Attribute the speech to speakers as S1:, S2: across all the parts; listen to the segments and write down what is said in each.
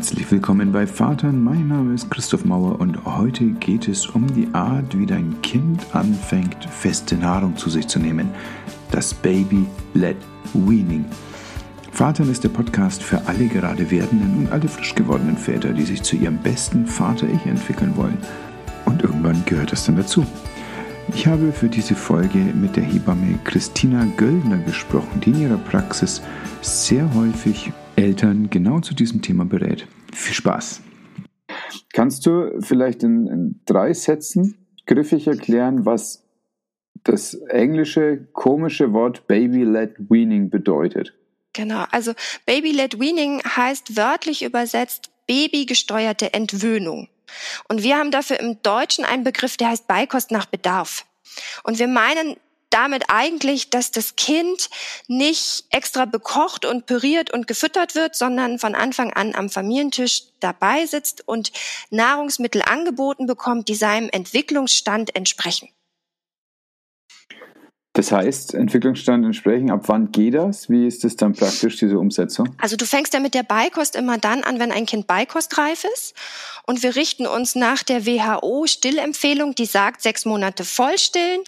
S1: Herzlich willkommen bei Vatern. Mein Name ist Christoph Mauer und heute geht es um die Art, wie dein Kind anfängt, feste Nahrung zu sich zu nehmen. Das Baby-led Weaning. Vatern ist der Podcast für alle gerade werdenden und alle frisch gewordenen Väter, die sich zu ihrem besten Vater-Ich entwickeln wollen. Und irgendwann gehört das dann dazu. Ich habe für diese Folge mit der Hebamme Christina Göllner gesprochen, die in ihrer Praxis sehr häufig Eltern genau zu diesem Thema berät. Viel Spaß!
S2: Kannst du vielleicht in, in drei Sätzen griffig erklären, was das englische komische Wort Baby-led Weaning bedeutet?
S3: Genau, also Baby-led Weaning heißt wörtlich übersetzt babygesteuerte Entwöhnung. Und wir haben dafür im Deutschen einen Begriff, der heißt Beikost nach Bedarf. Und wir meinen damit eigentlich, dass das Kind nicht extra bekocht und püriert und gefüttert wird, sondern von Anfang an am Familientisch dabei sitzt und Nahrungsmittel angeboten bekommt, die seinem Entwicklungsstand entsprechen.
S2: Das heißt, Entwicklungsstand entsprechen, ab wann geht das? Wie ist das dann praktisch, diese Umsetzung?
S3: Also du fängst ja mit der Beikost immer dann an, wenn ein Kind beikostreif ist. Und wir richten uns nach der WHO-Stillempfehlung, die sagt, sechs Monate vollstillen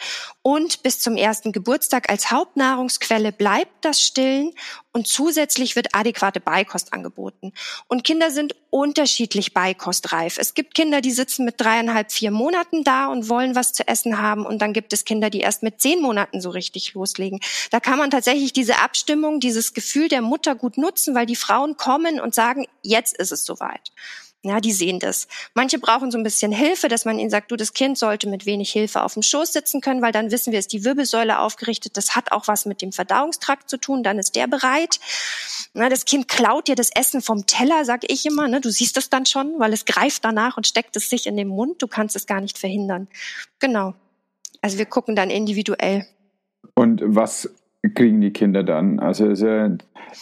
S3: und bis zum ersten Geburtstag als Hauptnahrungsquelle bleibt das Stillen und zusätzlich wird adäquate Beikost angeboten. Und Kinder sind unterschiedlich beikostreif. Es gibt Kinder, die sitzen mit dreieinhalb, vier Monaten da und wollen was zu essen haben. Und dann gibt es Kinder, die erst mit zehn Monaten so richtig loslegen. Da kann man tatsächlich diese Abstimmung, dieses Gefühl der Mutter gut nutzen, weil die Frauen kommen und sagen, jetzt ist es soweit. Ja, die sehen das. Manche brauchen so ein bisschen Hilfe, dass man ihnen sagt, du, das Kind sollte mit wenig Hilfe auf dem Schoß sitzen können, weil dann wissen wir, ist die Wirbelsäule aufgerichtet. Das hat auch was mit dem Verdauungstrakt zu tun. Dann ist der bereit. Na, das Kind klaut dir das Essen vom Teller, sag ich immer. Ne? Du siehst es dann schon, weil es greift danach und steckt es sich in den Mund. Du kannst es gar nicht verhindern. Genau. Also wir gucken dann individuell.
S2: Und was kriegen die Kinder dann? Also ist ja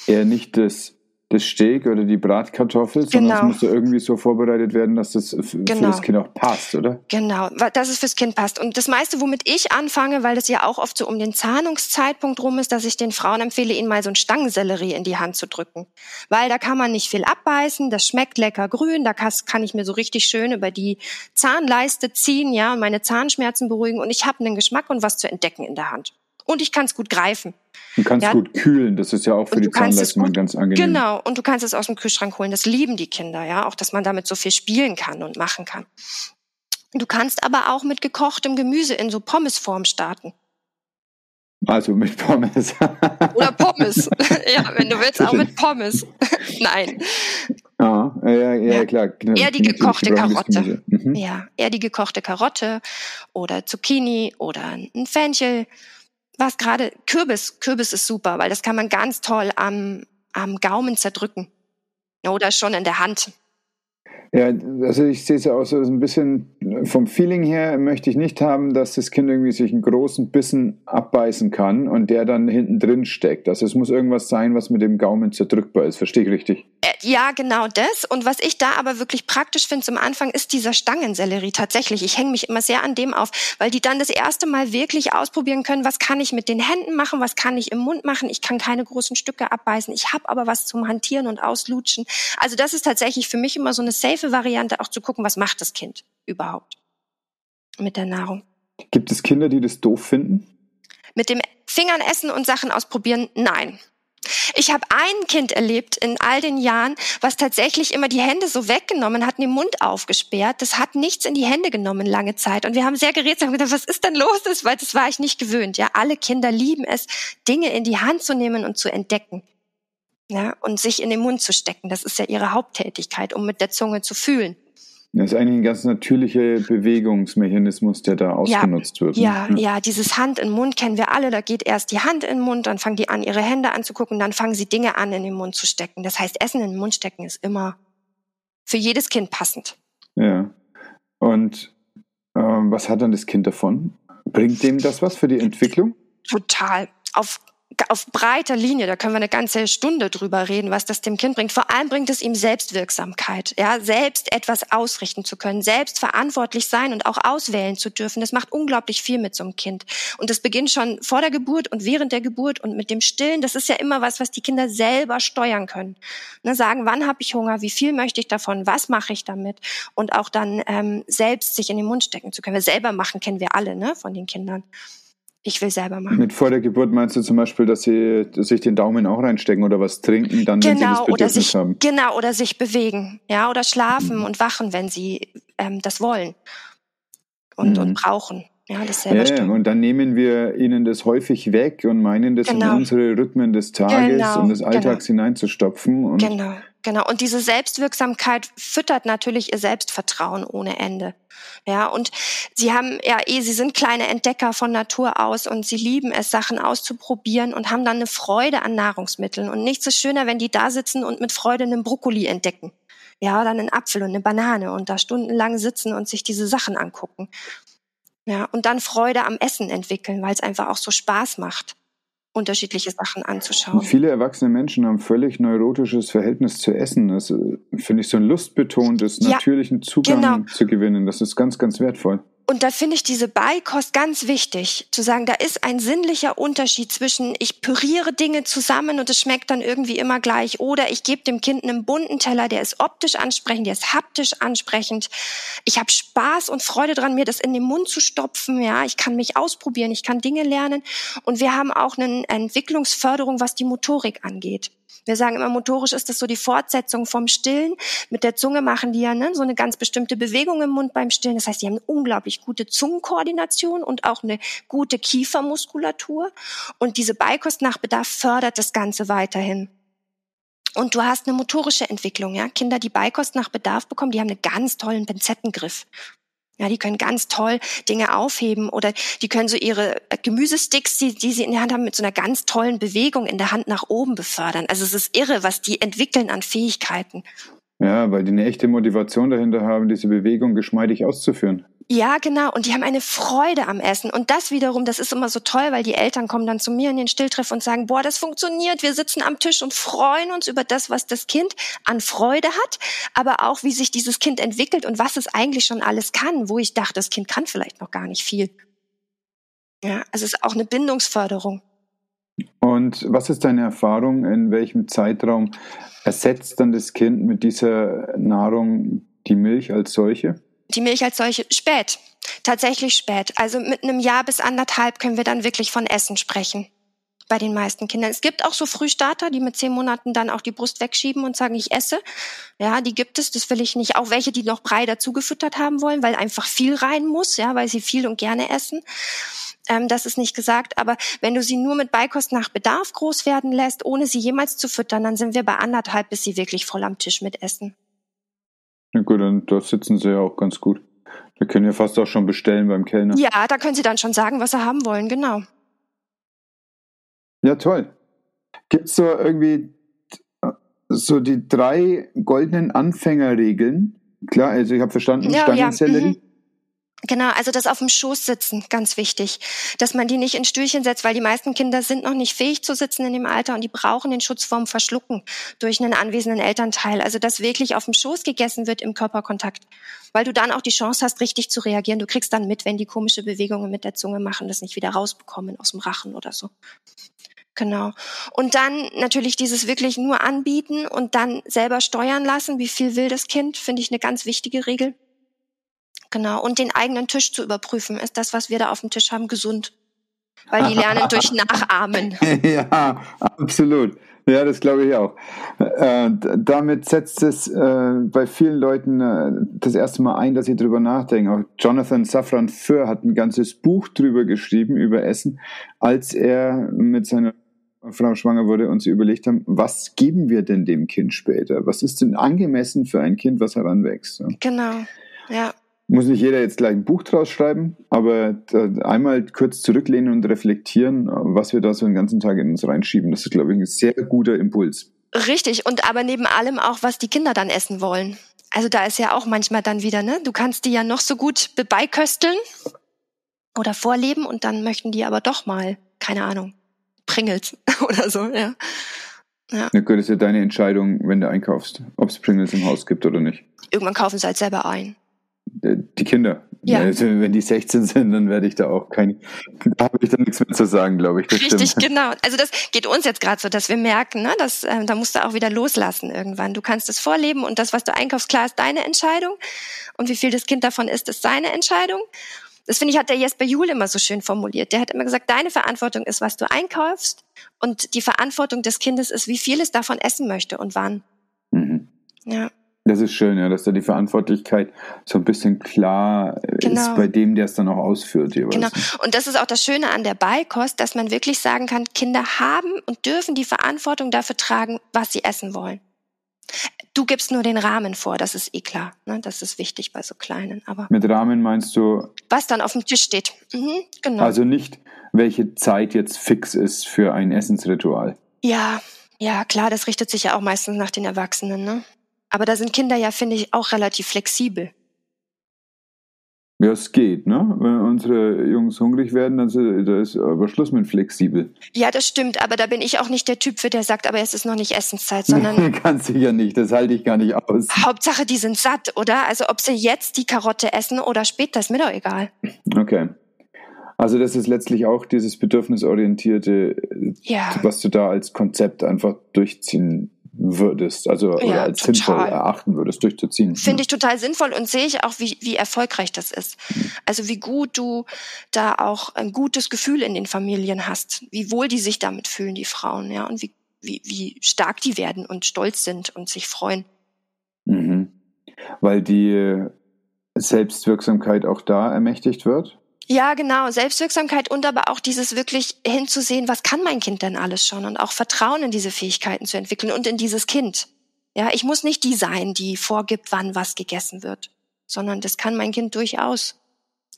S2: eher nicht das das Steak oder die Bratkartoffel, sondern genau. es muss ja irgendwie so vorbereitet werden, dass das für genau. das Kind auch passt, oder?
S3: Genau, dass es fürs Kind passt. Und das meiste, womit ich anfange, weil das ja auch oft so um den Zahnungszeitpunkt rum ist, dass ich den Frauen empfehle, ihnen mal so ein Stangensellerie in die Hand zu drücken. Weil da kann man nicht viel abbeißen, das schmeckt lecker grün, da kann ich mir so richtig schön über die Zahnleiste ziehen, ja, und meine Zahnschmerzen beruhigen und ich habe einen Geschmack und was zu entdecken in der Hand und ich kann es gut greifen.
S2: Du kannst ja. gut kühlen, das ist ja auch für die Zahnleistung ganz angenehm.
S3: Genau, und du kannst es aus dem Kühlschrank holen. Das lieben die Kinder, ja, auch dass man damit so viel spielen kann und machen kann. Du kannst aber auch mit gekochtem Gemüse in so Pommesform starten.
S2: Also mit Pommes.
S3: Oder Pommes. ja, wenn du willst, auch mit Pommes. Nein.
S2: Ah, ja, ja, ja, klar.
S3: Eher die gekochte Karotte. Mhm. Ja, eher die gekochte Karotte oder Zucchini oder ein Fenchel was gerade Kürbis. Kürbis ist super, weil das kann man ganz toll am, am Gaumen zerdrücken. Oder schon in der Hand.
S2: Ja, also ich sehe es ja auch so ein bisschen vom Feeling her möchte ich nicht haben, dass das Kind irgendwie sich einen großen Bissen abbeißen kann und der dann hinten drin steckt. Also es muss irgendwas sein, was mit dem Gaumen zerdrückbar ist. Verstehe ich richtig?
S3: Äh, ja, genau das. Und was ich da aber wirklich praktisch finde zum Anfang, ist dieser Stangensellerie tatsächlich. Ich hänge mich immer sehr an dem auf, weil die dann das erste Mal wirklich ausprobieren können, was kann ich mit den Händen machen, was kann ich im Mund machen. Ich kann keine großen Stücke abbeißen. Ich habe aber was zum Hantieren und Auslutschen. Also das ist tatsächlich für mich immer so eine safe Variante, auch zu gucken, was macht das Kind überhaupt mit der Nahrung.
S2: Gibt es Kinder, die das doof finden?
S3: Mit dem Fingern essen und Sachen ausprobieren? Nein. Ich habe ein Kind erlebt in all den Jahren, was tatsächlich immer die Hände so weggenommen hat, den Mund aufgesperrt. Das hat nichts in die Hände genommen lange Zeit. Und wir haben sehr geredet und gedacht, was ist denn los? Weil das war ich nicht gewöhnt. Ja, alle Kinder lieben es, Dinge in die Hand zu nehmen und zu entdecken ja, und sich in den Mund zu stecken. Das ist ja ihre Haupttätigkeit, um mit der Zunge zu fühlen.
S2: Das ist eigentlich ein ganz natürlicher Bewegungsmechanismus, der da ausgenutzt
S3: ja,
S2: wird.
S3: Ne? Ja, ja, ja, dieses Hand in Mund kennen wir alle. Da geht erst die Hand in den Mund, dann fangen die an, ihre Hände anzugucken, dann fangen sie Dinge an, in den Mund zu stecken. Das heißt, Essen in den Mund stecken ist immer für jedes Kind passend.
S2: Ja. Und ähm, was hat dann das Kind davon? Bringt dem das was für die Entwicklung?
S3: Total. Auf auf breiter Linie, da können wir eine ganze Stunde drüber reden, was das dem Kind bringt. Vor allem bringt es ihm Selbstwirksamkeit, ja, selbst etwas ausrichten zu können, selbst verantwortlich sein und auch auswählen zu dürfen. Das macht unglaublich viel mit so einem Kind. Und das beginnt schon vor der Geburt und während der Geburt und mit dem Stillen. Das ist ja immer was, was die Kinder selber steuern können. Ne, sagen, wann habe ich Hunger, wie viel möchte ich davon, was mache ich damit und auch dann ähm, selbst sich in den Mund stecken zu können. Wir selber machen kennen wir alle, ne, von den Kindern ich will selber machen.
S2: Mit vor der Geburt meinst du zum Beispiel, dass sie sich den Daumen auch reinstecken oder was trinken, dann genau, wenn sie das
S3: Bedürfnis oder sich, haben? Genau, oder sich bewegen, ja, oder schlafen mhm. und wachen, wenn sie ähm, das wollen und, mhm. und brauchen. Ja, das selber
S2: ja, und dann nehmen wir ihnen das häufig weg und meinen, das genau. in unsere Rhythmen des Tages genau, und des Alltags genau. hineinzustopfen. Und
S3: genau, genau. Und diese Selbstwirksamkeit füttert natürlich ihr Selbstvertrauen ohne Ende. Ja, und sie haben ja eh, sie sind kleine Entdecker von Natur aus und sie lieben es, Sachen auszuprobieren und haben dann eine Freude an Nahrungsmitteln. Und nichts ist schöner, wenn die da sitzen und mit Freude einen Brokkoli entdecken. Ja, oder einen Apfel und eine Banane und da stundenlang sitzen und sich diese Sachen angucken. Ja, und dann Freude am Essen entwickeln, weil es einfach auch so Spaß macht, unterschiedliche Sachen anzuschauen.
S2: Viele erwachsene Menschen haben völlig neurotisches Verhältnis zu Essen. Das äh, finde ich so ein lustbetontes, ja, natürlichen Zugang genau. zu gewinnen. Das ist ganz, ganz wertvoll.
S3: Und da finde ich diese Beikost ganz wichtig, zu sagen, da ist ein sinnlicher Unterschied zwischen, ich püriere Dinge zusammen und es schmeckt dann irgendwie immer gleich, oder ich gebe dem Kind einen bunten Teller, der ist optisch ansprechend, der ist haptisch ansprechend. Ich habe Spaß und Freude dran, mir das in den Mund zu stopfen. Ja, ich kann mich ausprobieren, ich kann Dinge lernen. Und wir haben auch eine Entwicklungsförderung, was die Motorik angeht. Wir sagen immer, motorisch ist das so die Fortsetzung vom Stillen. Mit der Zunge machen die ja ne, so eine ganz bestimmte Bewegung im Mund beim Stillen. Das heißt, die haben eine unglaublich gute Zungenkoordination und auch eine gute Kiefermuskulatur. Und diese Beikost nach Bedarf fördert das Ganze weiterhin. Und du hast eine motorische Entwicklung, ja. Kinder, die Beikost nach Bedarf bekommen, die haben einen ganz tollen Pinzettengriff. Ja, die können ganz toll Dinge aufheben oder die können so ihre äh, Gemüsesticks, die, die sie in der Hand haben, mit so einer ganz tollen Bewegung in der Hand nach oben befördern. Also es ist irre, was die entwickeln an Fähigkeiten.
S2: Ja, weil die eine echte Motivation dahinter haben, diese Bewegung geschmeidig auszuführen.
S3: Ja, genau. Und die haben eine Freude am Essen. Und das wiederum, das ist immer so toll, weil die Eltern kommen dann zu mir in den Stilltreff und sagen, boah, das funktioniert. Wir sitzen am Tisch und freuen uns über das, was das Kind an Freude hat, aber auch, wie sich dieses Kind entwickelt und was es eigentlich schon alles kann, wo ich dachte, das Kind kann vielleicht noch gar nicht viel. Ja, also es ist auch eine Bindungsförderung.
S2: Und was ist deine Erfahrung? In welchem Zeitraum ersetzt dann das Kind mit dieser Nahrung die Milch als solche?
S3: Die Milch als solche spät, tatsächlich spät. Also mit einem Jahr bis anderthalb können wir dann wirklich von Essen sprechen bei den meisten Kindern. Es gibt auch so Frühstarter, die mit zehn Monaten dann auch die Brust wegschieben und sagen, ich esse. Ja, die gibt es, das will ich nicht. Auch welche, die noch Brei dazugefüttert haben wollen, weil einfach viel rein muss, ja, weil sie viel und gerne essen. Ähm, das ist nicht gesagt, aber wenn du sie nur mit Beikost nach Bedarf groß werden lässt, ohne sie jemals zu füttern, dann sind wir bei anderthalb, bis sie wirklich voll am Tisch mit essen.
S2: Na gut, dann dort sitzen sie ja auch ganz gut. Wir können ja fast auch schon bestellen beim Kellner.
S3: Ja, da können Sie dann schon sagen, was Sie haben wollen, genau.
S2: Ja, toll. Gibt es so irgendwie so die drei goldenen Anfängerregeln? Klar, also ich habe verstanden, ja, Stangensellerie. Ja, mhm.
S3: Genau, also das auf dem Schoß sitzen, ganz wichtig. Dass man die nicht in Stühlchen setzt, weil die meisten Kinder sind noch nicht fähig zu sitzen in dem Alter und die brauchen den Schutz vorm Verschlucken durch einen anwesenden Elternteil. Also dass wirklich auf dem Schoß gegessen wird im Körperkontakt. Weil du dann auch die Chance hast, richtig zu reagieren. Du kriegst dann mit, wenn die komische Bewegungen mit der Zunge machen, das nicht wieder rausbekommen aus dem Rachen oder so. Genau. Und dann natürlich dieses wirklich nur anbieten und dann selber steuern lassen. Wie viel will das Kind? Finde ich eine ganz wichtige Regel. Genau. Und den eigenen Tisch zu überprüfen. Ist das, was wir da auf dem Tisch haben, gesund? Weil die lernen durch Nachahmen.
S2: ja, absolut. Ja, das glaube ich auch. Äh, damit setzt es äh, bei vielen Leuten äh, das erste Mal ein, dass sie drüber nachdenken. Auch Jonathan Safran Foer hat ein ganzes Buch drüber geschrieben, über Essen, als er mit seiner Frau schwanger wurde und sie überlegt haben, was geben wir denn dem Kind später? Was ist denn angemessen für ein Kind, was heranwächst?
S3: Genau, ja
S2: muss nicht jeder jetzt gleich ein Buch draus schreiben, aber einmal kurz zurücklehnen und reflektieren, was wir da so den ganzen Tag in uns reinschieben, das ist, glaube ich, ein sehr guter Impuls.
S3: Richtig, und aber neben allem auch, was die Kinder dann essen wollen. Also da ist ja auch manchmal dann wieder, ne? Du kannst die ja noch so gut beikösteln oder vorleben und dann möchten die aber doch mal, keine Ahnung, Pringles oder so, ja.
S2: Ja. Na gut, ist ja deine Entscheidung, wenn du einkaufst, ob es Pringles im Haus gibt oder nicht.
S3: Irgendwann kaufen sie halt selber ein.
S2: Äh, die Kinder. Ja. Wenn die 16 sind, dann werde ich da auch kein, da habe ich dann nichts mehr zu sagen, glaube ich.
S3: Das Richtig, stimmt. genau. Also das geht uns jetzt gerade so, dass wir merken, ne, dass äh, da musst du auch wieder loslassen irgendwann. Du kannst es vorleben und das, was du einkaufst, klar ist deine Entscheidung. Und wie viel das Kind davon ist, ist seine Entscheidung. Das finde ich, hat der Jesper Juhl immer so schön formuliert. Der hat immer gesagt, deine Verantwortung ist, was du einkaufst und die Verantwortung des Kindes ist, wie viel es davon essen möchte und wann. Mhm.
S2: Ja. Das ist schön, ja, dass da die Verantwortlichkeit so ein bisschen klar genau. ist bei dem, der es dann auch ausführt.
S3: Jeweils. Genau. Und das ist auch das Schöne an der Beikost, dass man wirklich sagen kann, Kinder haben und dürfen die Verantwortung dafür tragen, was sie essen wollen. Du gibst nur den Rahmen vor, das ist eh klar. Ne? Das ist wichtig bei so kleinen. Aber
S2: Mit Rahmen meinst du?
S3: Was dann auf dem Tisch steht. Mhm,
S2: genau. Also nicht, welche Zeit jetzt fix ist für ein Essensritual.
S3: Ja, ja, klar, das richtet sich ja auch meistens nach den Erwachsenen. Ne? Aber da sind Kinder ja, finde ich, auch relativ flexibel.
S2: Ja, es geht, ne? Wenn unsere Jungs hungrig werden, dann ist, da ist aber Schluss mit flexibel.
S3: Ja, das stimmt, aber da bin ich auch nicht der Typ für, der sagt, aber es ist noch nicht Essenszeit, sondern.
S2: Nee, ganz sicher nicht, das halte ich gar nicht aus.
S3: Hauptsache, die sind satt, oder? Also ob sie jetzt die Karotte essen oder später, ist mir doch egal.
S2: Okay. Also das ist letztlich auch dieses bedürfnisorientierte, ja. was du da als Konzept einfach durchziehen würdest, also ja, oder als total. sinnvoll erachten würdest, durchzuziehen.
S3: Finde ich total sinnvoll und sehe ich auch, wie, wie erfolgreich das ist. Mhm. Also wie gut du da auch ein gutes Gefühl in den Familien hast, wie wohl die sich damit fühlen, die Frauen, ja, und wie, wie, wie stark die werden und stolz sind und sich freuen.
S2: Mhm. Weil die Selbstwirksamkeit auch da ermächtigt wird?
S3: Ja, genau. Selbstwirksamkeit und aber auch dieses wirklich hinzusehen, was kann mein Kind denn alles schon und auch Vertrauen in diese Fähigkeiten zu entwickeln und in dieses Kind. Ja, ich muss nicht die sein, die vorgibt, wann was gegessen wird, sondern das kann mein Kind durchaus.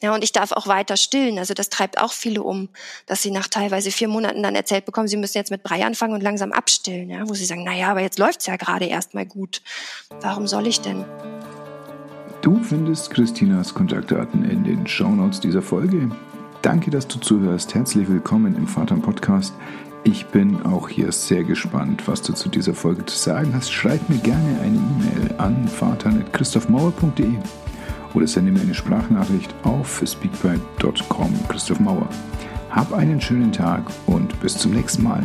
S3: Ja, und ich darf auch weiter stillen. Also das treibt auch viele um, dass sie nach teilweise vier Monaten dann erzählt bekommen, sie müssen jetzt mit Brei anfangen und langsam abstillen. Ja, wo sie sagen, na ja, aber jetzt läuft's ja gerade erst mal gut. Warum soll ich denn?
S1: Du findest Christinas Kontaktdaten in den Shownotes dieser Folge. Danke, dass du zuhörst. Herzlich willkommen im Vater Podcast. Ich bin auch hier sehr gespannt, was du zu dieser Folge zu sagen hast. Schreib mir gerne eine E-Mail an vater.christophmauer.de oder sende mir eine Sprachnachricht auf speakpipe.com Christoph Mauer. Hab einen schönen Tag und bis zum nächsten Mal.